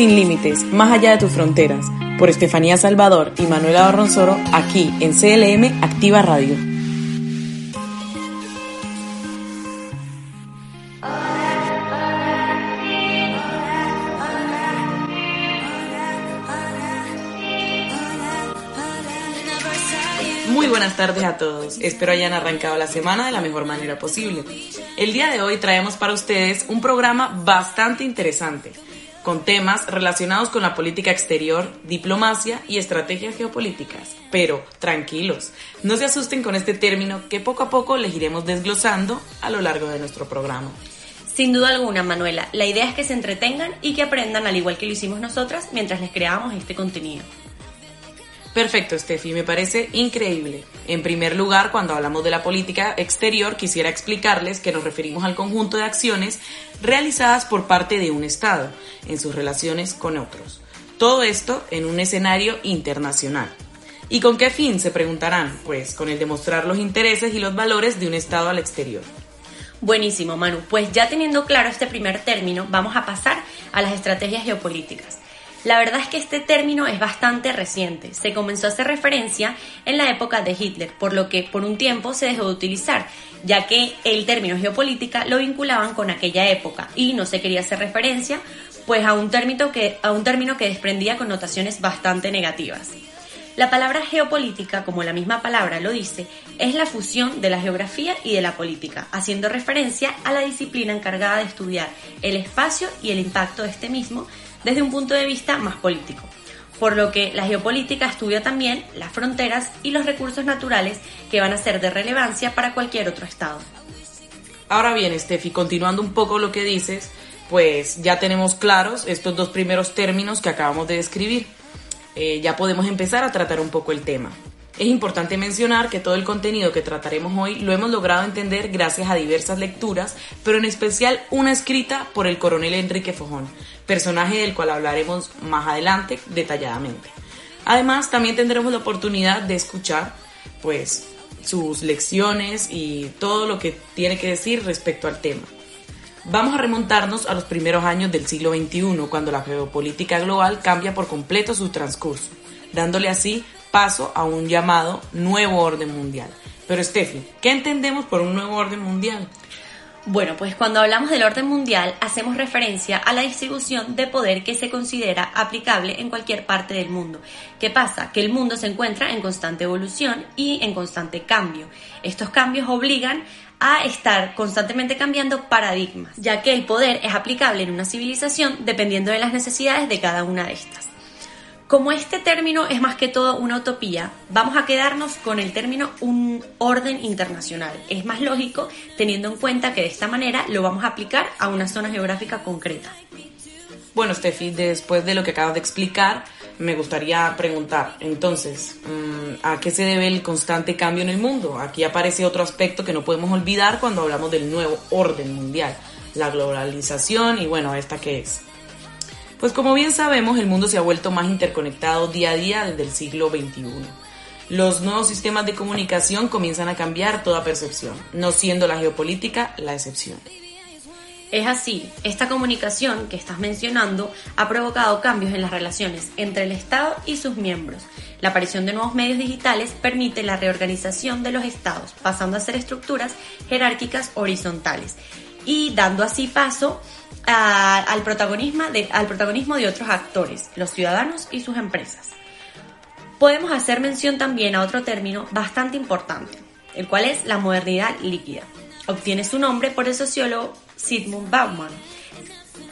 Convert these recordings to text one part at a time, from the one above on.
Sin límites, más allá de tus fronteras, por Estefanía Salvador y Manuela Barronzoro, aquí en CLM Activa Radio. Muy buenas tardes a todos. Espero hayan arrancado la semana de la mejor manera posible. El día de hoy traemos para ustedes un programa bastante interesante con temas relacionados con la política exterior, diplomacia y estrategias geopolíticas. Pero tranquilos, no se asusten con este término que poco a poco les iremos desglosando a lo largo de nuestro programa. Sin duda alguna, Manuela, la idea es que se entretengan y que aprendan al igual que lo hicimos nosotras mientras les creábamos este contenido. Perfecto, Steffi, me parece increíble. En primer lugar, cuando hablamos de la política exterior, quisiera explicarles que nos referimos al conjunto de acciones realizadas por parte de un Estado en sus relaciones con otros. Todo esto en un escenario internacional. ¿Y con qué fin? Se preguntarán. Pues con el demostrar los intereses y los valores de un Estado al exterior. Buenísimo, Manu. Pues ya teniendo claro este primer término, vamos a pasar a las estrategias geopolíticas. La verdad es que este término es bastante reciente. Se comenzó a hacer referencia en la época de Hitler, por lo que por un tiempo se dejó de utilizar, ya que el término geopolítica lo vinculaban con aquella época y no se quería hacer referencia pues a un término que, a un término que desprendía connotaciones bastante negativas. La palabra geopolítica, como la misma palabra lo dice, es la fusión de la geografía y de la política, haciendo referencia a la disciplina encargada de estudiar el espacio y el impacto de este mismo desde un punto de vista más político. Por lo que la geopolítica estudia también las fronteras y los recursos naturales que van a ser de relevancia para cualquier otro Estado. Ahora bien, Steffi, continuando un poco lo que dices, pues ya tenemos claros estos dos primeros términos que acabamos de describir. Eh, ya podemos empezar a tratar un poco el tema. Es importante mencionar que todo el contenido que trataremos hoy lo hemos logrado entender gracias a diversas lecturas, pero en especial una escrita por el coronel Enrique Fojón, personaje del cual hablaremos más adelante detalladamente. Además, también tendremos la oportunidad de escuchar pues sus lecciones y todo lo que tiene que decir respecto al tema. Vamos a remontarnos a los primeros años del siglo XXI, cuando la geopolítica global cambia por completo su transcurso, dándole así paso a un llamado nuevo orden mundial. Pero Steffi, ¿qué entendemos por un nuevo orden mundial? Bueno, pues cuando hablamos del orden mundial hacemos referencia a la distribución de poder que se considera aplicable en cualquier parte del mundo. ¿Qué pasa? Que el mundo se encuentra en constante evolución y en constante cambio. Estos cambios obligan a estar constantemente cambiando paradigmas, ya que el poder es aplicable en una civilización dependiendo de las necesidades de cada una de estas. Como este término es más que todo una utopía, vamos a quedarnos con el término un orden internacional. Es más lógico teniendo en cuenta que de esta manera lo vamos a aplicar a una zona geográfica concreta. Bueno, Steffi, después de lo que acabas de explicar, me gustaría preguntar, entonces, mm, ¿a qué se debe el constante cambio en el mundo? Aquí aparece otro aspecto que no podemos olvidar cuando hablamos del nuevo orden mundial, la globalización y bueno, ¿esta qué es? Pues como bien sabemos, el mundo se ha vuelto más interconectado día a día desde el siglo XXI. Los nuevos sistemas de comunicación comienzan a cambiar toda percepción, no siendo la geopolítica la excepción. Es así, esta comunicación que estás mencionando ha provocado cambios en las relaciones entre el Estado y sus miembros. La aparición de nuevos medios digitales permite la reorganización de los estados, pasando a ser estructuras jerárquicas horizontales y dando así paso al, protagonismo de, al protagonismo de otros actores, los ciudadanos y sus empresas. Podemos hacer mención también a otro término bastante importante, el cual es la modernidad líquida. Obtiene su nombre por el sociólogo Sigmund Bauman,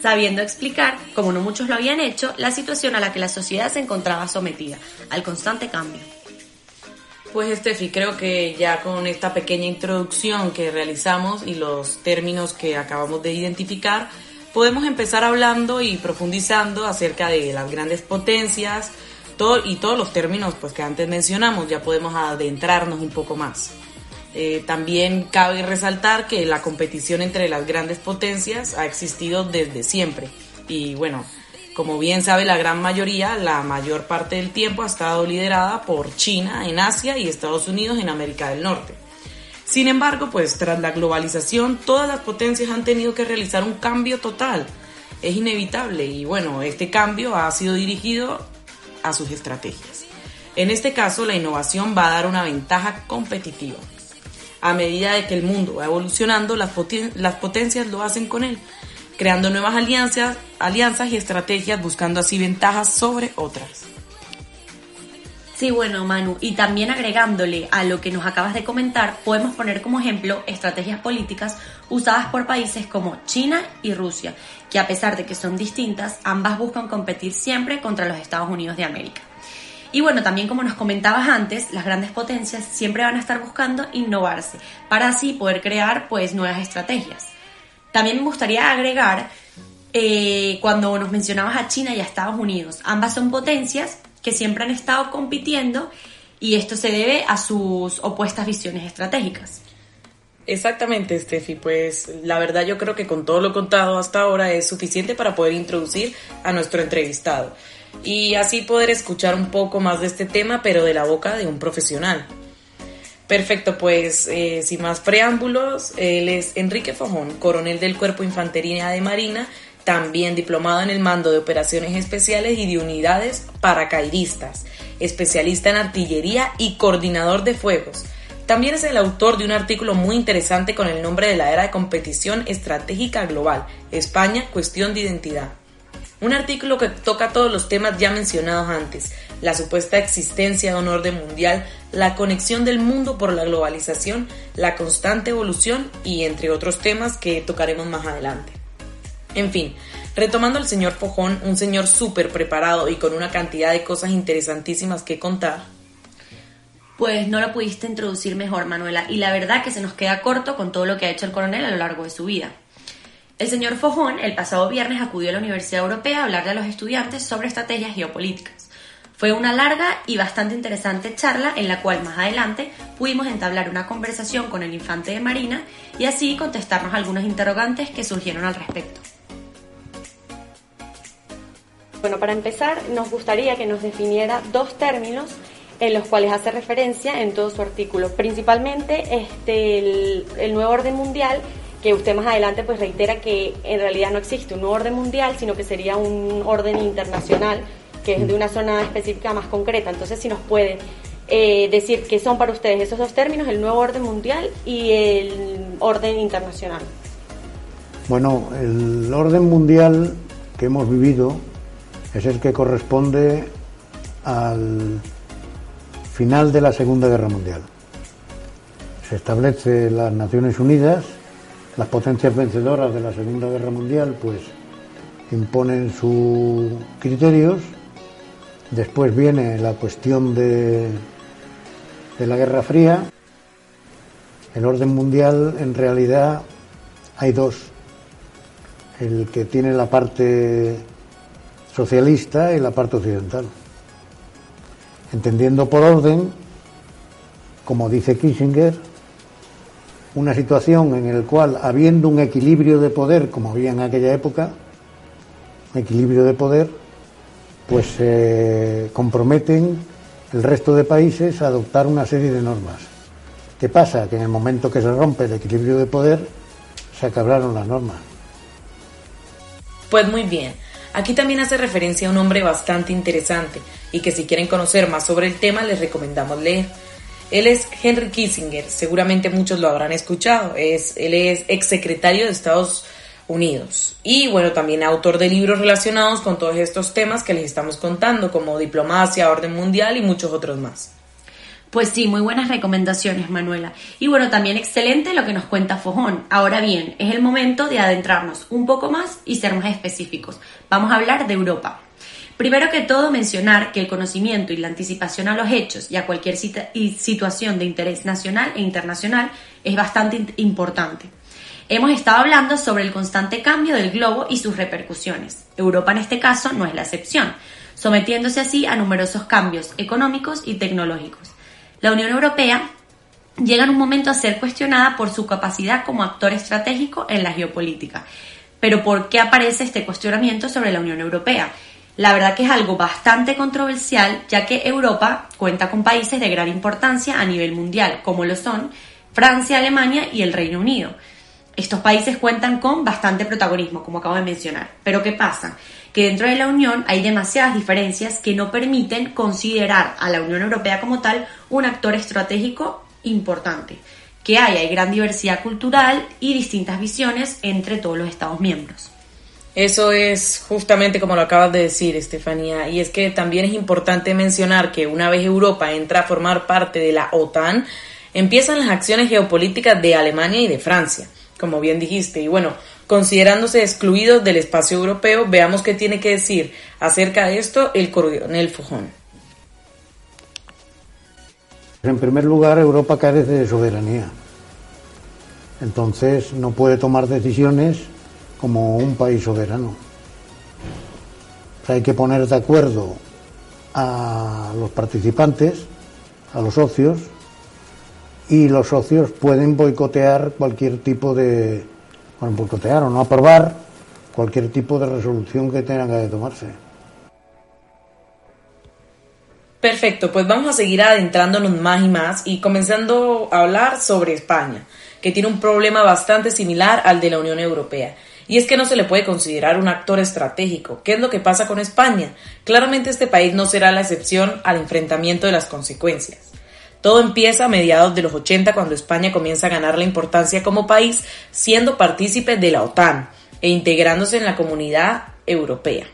sabiendo explicar, como no muchos lo habían hecho, la situación a la que la sociedad se encontraba sometida, al constante cambio. Pues Steffi, creo que ya con esta pequeña introducción que realizamos y los términos que acabamos de identificar, podemos empezar hablando y profundizando acerca de las grandes potencias todo, y todos los términos pues, que antes mencionamos, ya podemos adentrarnos un poco más. Eh, también cabe resaltar que la competición entre las grandes potencias ha existido desde siempre y bueno, como bien sabe la gran mayoría, la mayor parte del tiempo ha estado liderada por China en Asia y Estados Unidos en América del Norte. Sin embargo, pues tras la globalización, todas las potencias han tenido que realizar un cambio total. Es inevitable y bueno, este cambio ha sido dirigido a sus estrategias. En este caso, la innovación va a dar una ventaja competitiva. A medida de que el mundo va evolucionando, las, las potencias lo hacen con él, creando nuevas alianzas, alianzas y estrategias buscando así ventajas sobre otras. Sí, bueno, Manu, y también agregándole a lo que nos acabas de comentar, podemos poner como ejemplo estrategias políticas usadas por países como China y Rusia, que a pesar de que son distintas, ambas buscan competir siempre contra los Estados Unidos de América. Y bueno, también como nos comentabas antes, las grandes potencias siempre van a estar buscando innovarse para así poder crear pues nuevas estrategias. También me gustaría agregar eh, cuando nos mencionabas a China y a Estados Unidos, ambas son potencias que siempre han estado compitiendo y esto se debe a sus opuestas visiones estratégicas. Exactamente, Steffi. Pues la verdad yo creo que con todo lo contado hasta ahora es suficiente para poder introducir a nuestro entrevistado y así poder escuchar un poco más de este tema, pero de la boca de un profesional. Perfecto, pues eh, sin más preámbulos, él es Enrique Fojón, coronel del Cuerpo Infantería de Marina también diplomado en el mando de operaciones especiales y de unidades paracaidistas, especialista en artillería y coordinador de fuegos. También es el autor de un artículo muy interesante con el nombre de la era de competición estratégica global, España, cuestión de identidad. Un artículo que toca todos los temas ya mencionados antes, la supuesta existencia de un orden mundial, la conexión del mundo por la globalización, la constante evolución y entre otros temas que tocaremos más adelante. En fin, retomando al señor Fojón, un señor súper preparado y con una cantidad de cosas interesantísimas que contar. Pues no lo pudiste introducir mejor, Manuela, y la verdad que se nos queda corto con todo lo que ha hecho el coronel a lo largo de su vida. El señor Fojón el pasado viernes acudió a la Universidad Europea a hablarle a los estudiantes sobre estrategias geopolíticas. Fue una larga y bastante interesante charla en la cual más adelante pudimos entablar una conversación con el infante de Marina y así contestarnos algunos interrogantes que surgieron al respecto. Bueno, para empezar, nos gustaría que nos definiera dos términos en los cuales hace referencia en todo su artículo. Principalmente este, el, nuevo orden mundial, que usted más adelante pues reitera que en realidad no existe un orden mundial, sino que sería un orden internacional, que es de una zona específica más concreta. Entonces, si nos puede eh, decir qué son para ustedes esos dos términos, el nuevo orden mundial y el orden internacional. Bueno, el orden mundial que hemos vivido es el que corresponde al final de la Segunda Guerra Mundial. Se establece las Naciones Unidas, las potencias vencedoras de la Segunda Guerra Mundial, pues imponen sus criterios. Después viene la cuestión de, de la Guerra Fría. El orden mundial en realidad hay dos. El que tiene la parte socialista y la parte occidental. Entendiendo por orden, como dice Kissinger, una situación en la cual, habiendo un equilibrio de poder, como había en aquella época, un equilibrio de poder, pues se comprometen el resto de países a adoptar una serie de normas. ¿Qué pasa? Que en el momento que se rompe el equilibrio de poder, se acabaron las normas. Pues muy bien. Aquí también hace referencia a un hombre bastante interesante y que si quieren conocer más sobre el tema les recomendamos leer. Él es Henry Kissinger, seguramente muchos lo habrán escuchado, es, él es exsecretario de Estados Unidos y bueno, también autor de libros relacionados con todos estos temas que les estamos contando, como diplomacia, orden mundial y muchos otros más. Pues sí, muy buenas recomendaciones, Manuela. Y bueno, también excelente lo que nos cuenta Fojón. Ahora bien, es el momento de adentrarnos un poco más y ser más específicos. Vamos a hablar de Europa. Primero que todo, mencionar que el conocimiento y la anticipación a los hechos y a cualquier situación de interés nacional e internacional es bastante importante. Hemos estado hablando sobre el constante cambio del globo y sus repercusiones. Europa en este caso no es la excepción, sometiéndose así a numerosos cambios económicos y tecnológicos. La Unión Europea llega en un momento a ser cuestionada por su capacidad como actor estratégico en la geopolítica. Pero ¿por qué aparece este cuestionamiento sobre la Unión Europea? La verdad que es algo bastante controversial, ya que Europa cuenta con países de gran importancia a nivel mundial, como lo son Francia, Alemania y el Reino Unido. Estos países cuentan con bastante protagonismo, como acabo de mencionar. Pero ¿qué pasa? Que dentro de la Unión hay demasiadas diferencias que no permiten considerar a la Unión Europea como tal un actor estratégico importante. Que hay, hay gran diversidad cultural y distintas visiones entre todos los Estados miembros. Eso es justamente como lo acabas de decir, Estefanía, y es que también es importante mencionar que una vez Europa entra a formar parte de la OTAN, empiezan las acciones geopolíticas de Alemania y de Francia como bien dijiste. Y bueno, considerándose excluidos del espacio europeo, veamos qué tiene que decir acerca de esto el coronel Fujón. En primer lugar, Europa carece de soberanía. Entonces no puede tomar decisiones como un país soberano. hay que poner de acuerdo a los participantes, a los socios, y los socios pueden boicotear cualquier tipo de, bueno, boicotear o no aprobar cualquier tipo de resolución que tenga que tomarse. Perfecto, pues vamos a seguir adentrándonos más y más y comenzando a hablar sobre España, que tiene un problema bastante similar al de la Unión Europea. Y es que no se le puede considerar un actor estratégico. ¿Qué es lo que pasa con España? Claramente este país no será la excepción al enfrentamiento de las consecuencias. Todo empieza a mediados de los 80 cuando España comienza a ganar la importancia como país siendo partícipe de la OTAN e integrándose en la comunidad europea.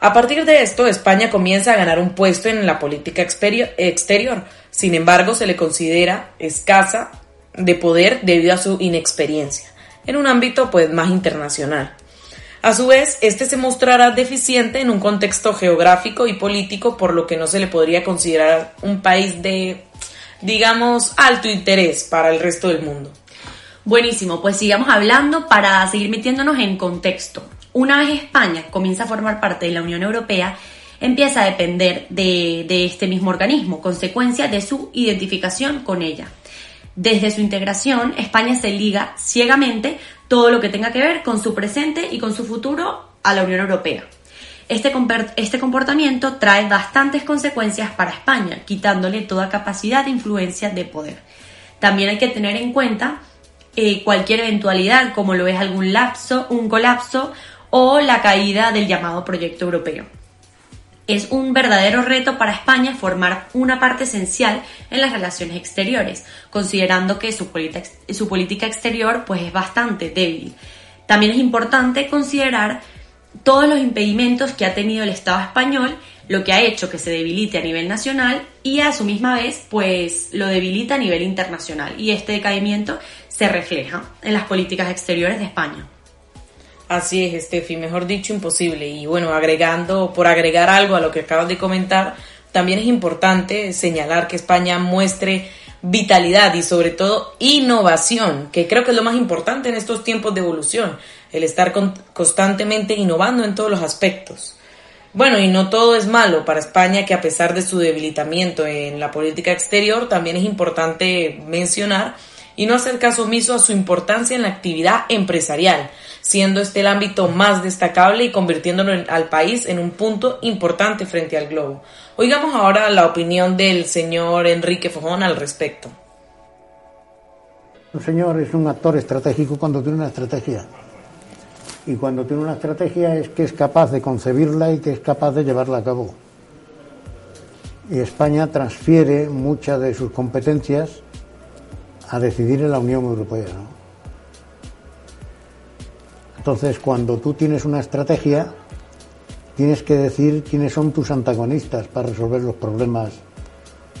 A partir de esto, España comienza a ganar un puesto en la política exterior. Sin embargo, se le considera escasa de poder debido a su inexperiencia en un ámbito pues más internacional. A su vez, este se mostrará deficiente en un contexto geográfico y político, por lo que no se le podría considerar un país de digamos, alto interés para el resto del mundo. Buenísimo, pues sigamos hablando para seguir metiéndonos en contexto. Una vez España comienza a formar parte de la Unión Europea, empieza a depender de, de, este mismo organismo, consecuencia de su identificación con ella. Desde su integración, España se liga ciegamente todo lo que tenga que ver con su presente y con su futuro a la Unión Europea. Este, este, comportamiento trae bastantes consecuencias para España, quitándole toda capacidad de influencia de poder. También hay que tener en cuenta eh, cualquier eventualidad, como lo es algún lapso, un colapso o la caída del llamado proyecto europeo. Es un verdadero reto para España formar una parte esencial en las relaciones exteriores, considerando que su, política exterior pues, es bastante débil. También es importante considerar todos los impedimentos que ha tenido el Estado español, lo que ha hecho que se debilite a nivel nacional y a su misma vez pues lo debilita a nivel internacional y este decaimiento se refleja en las políticas exteriores de España. Así es, Steffi, mejor dicho, imposible. Y bueno, agregando, por agregar algo a lo que acabas de comentar, también es importante señalar que España muestre vitalidad y sobre todo innovación, que creo que es lo más importante en estos tiempos de evolución el estar constantemente innovando en todos los aspectos. Bueno, y no todo es malo para España, que a pesar de su debilitamiento en la política exterior, también es importante mencionar y no hacer caso omiso a su importancia en la actividad empresarial, siendo este el ámbito más destacable y convirtiéndolo al país en un punto importante frente al globo. Oigamos ahora la opinión del señor Enrique Fojón al respecto. Un señor es un actor estratégico cuando tiene una estrategia y cuando tiene una estrategia es que es capaz de concebirla y que es capaz de llevarla a cabo. Y España transfiere muchas de sus competencias a decidir en la Unión Europea. Entonces, cuando tú tienes una estrategia, tienes que decir quiénes son tus antagonistas para resolver los problemas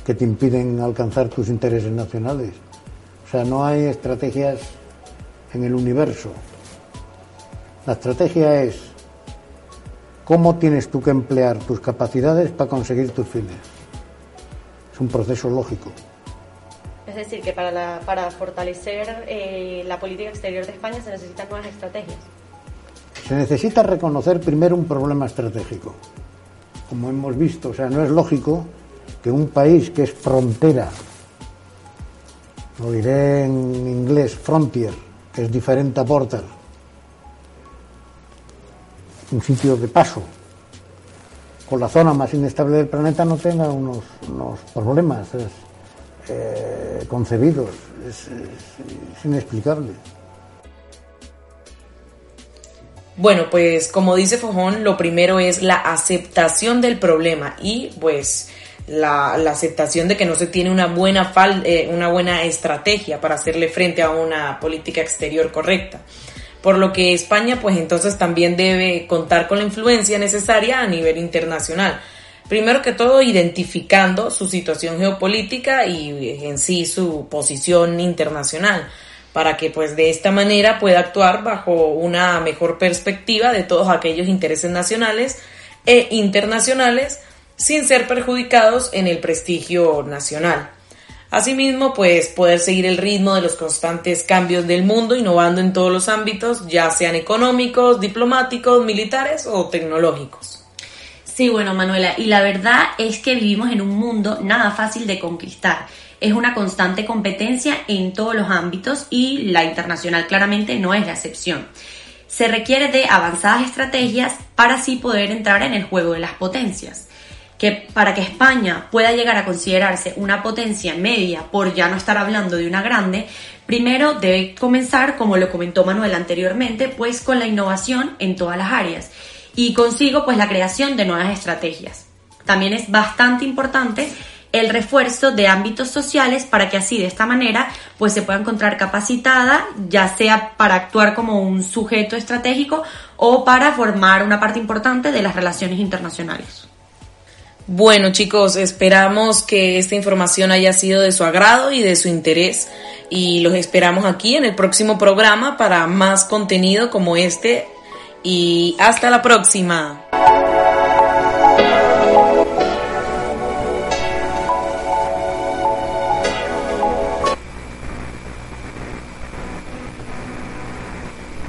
que te impiden alcanzar tus intereses nacionales. O sea, no hay estrategias en el universo. La estrategia es cómo tienes tú que emplear tus capacidades para conseguir tus fines. Es un proceso lógico. Es decir, que para, para fortalecer eh, la política exterior de España se necesitan nuevas estrategias. Se necesita reconocer primero un problema estratégico. Como hemos visto, o sea, no es lógico que un país que es frontera, lo diré en inglés, frontier, que es diferente a porter, un sitio de paso, con la zona más inestable del planeta no tenga unos, problemas eh, concebidos. es inexplicable. Bueno, pues como dice Fojón, lo primero es la aceptación del problema y pues la, aceptación de que no se tiene una buena, eh, una buena estrategia para hacerle frente a una política exterior correcta. Por lo que España pues entonces también debe contar con la influencia necesaria a nivel internacional. Primero que todo identificando su situación geopolítica y en sí su posición internacional para que pues de esta manera pueda actuar bajo una mejor perspectiva de todos aquellos intereses nacionales e internacionales sin ser perjudicados en el prestigio nacional. Asimismo, pues poder seguir el ritmo de los constantes cambios del mundo, innovando en todos los ámbitos, ya sean económicos, diplomáticos, militares o tecnológicos. Sí, bueno, Manuela, y la verdad es que vivimos en un mundo nada fácil de conquistar es una constante competencia en todos los ámbitos y la internacional claramente no es la excepción. Se requiere de avanzadas estrategias para así poder entrar en el juego de las potencias. Que para que España pueda llegar a considerarse una potencia media, por ya no estar hablando de una grande, primero debe comenzar, como lo comentó Manuel anteriormente, pues con la innovación en todas las áreas y consigo pues la creación de nuevas estrategias. También es bastante importante el refuerzo de ámbitos sociales para que así de esta manera pues se pueda encontrar capacitada ya sea para actuar como un sujeto estratégico o para formar una parte importante de las relaciones internacionales. Bueno chicos, esperamos que esta información haya sido de su agrado y de su interés y los esperamos aquí en el próximo programa para más contenido como este y hasta la próxima.